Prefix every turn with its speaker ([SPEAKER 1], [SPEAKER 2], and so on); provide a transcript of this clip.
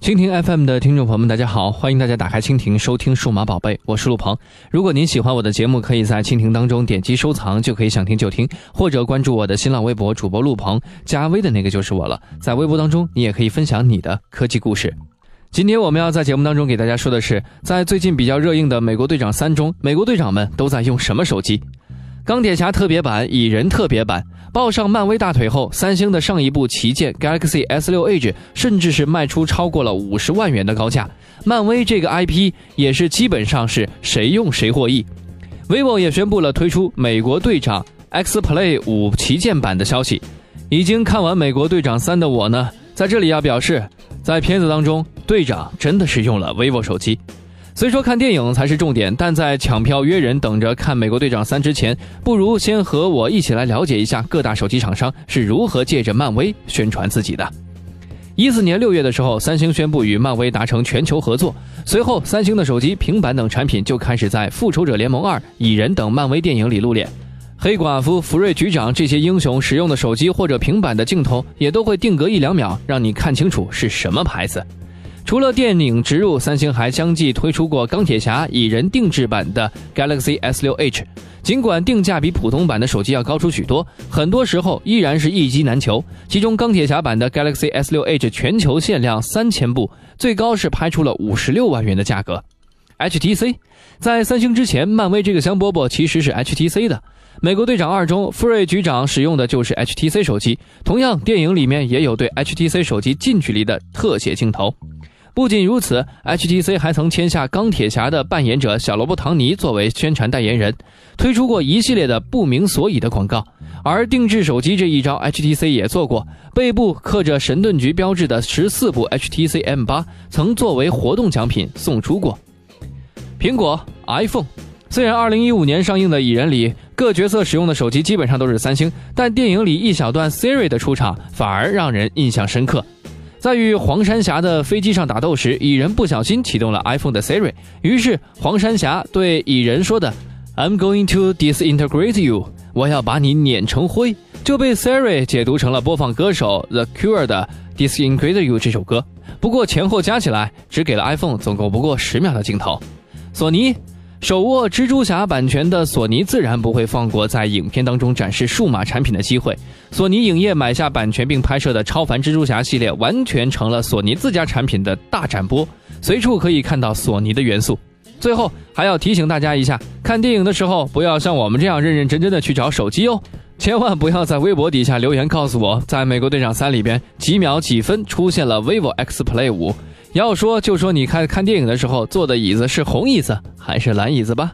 [SPEAKER 1] 蜻蜓 FM 的听众朋友们，大家好！欢迎大家打开蜻蜓收听数码宝贝，我是陆鹏。如果您喜欢我的节目，可以在蜻蜓当中点击收藏，就可以想听就听，或者关注我的新浪微博主播陆鹏，加微的那个就是我了。在微博当中，你也可以分享你的科技故事。今天我们要在节目当中给大家说的是，在最近比较热映的《美国队长三》中，美国队长们都在用什么手机？钢铁侠特别版、蚁人特别版，抱上漫威大腿后，三星的上一部旗舰 Galaxy S6 Edge 甚至是卖出超过了五十万元的高价。漫威这个 IP 也是基本上是谁用谁获益。vivo 也宣布了推出美国队长 X Play 五旗舰版的消息。已经看完美国队长三的我呢，在这里要表示，在片子当中，队长真的是用了 vivo 手机。虽说看电影才是重点，但在抢票约人等着看《美国队长三》之前，不如先和我一起来了解一下各大手机厂商是如何借着漫威宣传自己的。一四年六月的时候，三星宣布与漫威达成全球合作，随后三星的手机、平板等产品就开始在《复仇者联盟二》《蚁人》等漫威电影里露脸。黑寡妇、福瑞局长这些英雄使用的手机或者平板的镜头，也都会定格一两秒，让你看清楚是什么牌子。除了电影植入，三星还相继推出过钢铁侠、蚁人定制版的 Galaxy S6 Edge。尽管定价比普通版的手机要高出许多，很多时候依然是一机难求。其中钢铁侠版的 Galaxy S6 Edge 全球限量三千部，最高是拍出了五十六万元的价格。HTC 在三星之前，漫威这个香饽饽其实是 HTC 的。美国队长二中，福瑞局长使用的就是 HTC 手机，同样电影里面也有对 HTC 手机近距离的特写镜头。不仅如此，HTC 还曾签下钢铁侠的扮演者小罗伯唐尼作为宣传代言人，推出过一系列的不明所以的广告。而定制手机这一招，HTC 也做过，背部刻着神盾局标志的十四部 HTC M8 曾作为活动奖品送出过。苹果 iPhone 虽然2015年上映的《蚁人》里各角色使用的手机基本上都是三星，但电影里一小段 Siri 的出场反而让人印象深刻。在与黄山侠的飞机上打斗时，蚁人不小心启动了 iPhone 的 Siri，于是黄山侠对蚁人说的 "I'm going to disintegrate you"，我要把你碾成灰，就被 Siri 解读成了播放歌手 The Cure 的 "Disintegrate You" 这首歌。不过前后加起来只给了 iPhone 总共不过十秒的镜头。索尼。手握蜘蛛侠版权的索尼自然不会放过在影片当中展示数码产品的机会。索尼影业买下版权并拍摄的超凡蜘蛛侠系列，完全成了索尼自家产品的大展播，随处可以看到索尼的元素。最后还要提醒大家一下，看电影的时候不要像我们这样认认真真的去找手机哦，千万不要在微博底下留言告诉我，在美国队长三里边几秒几分出现了 vivo X Play 五。要说就说你看看电影的时候坐的椅子是红椅子还是蓝椅子吧。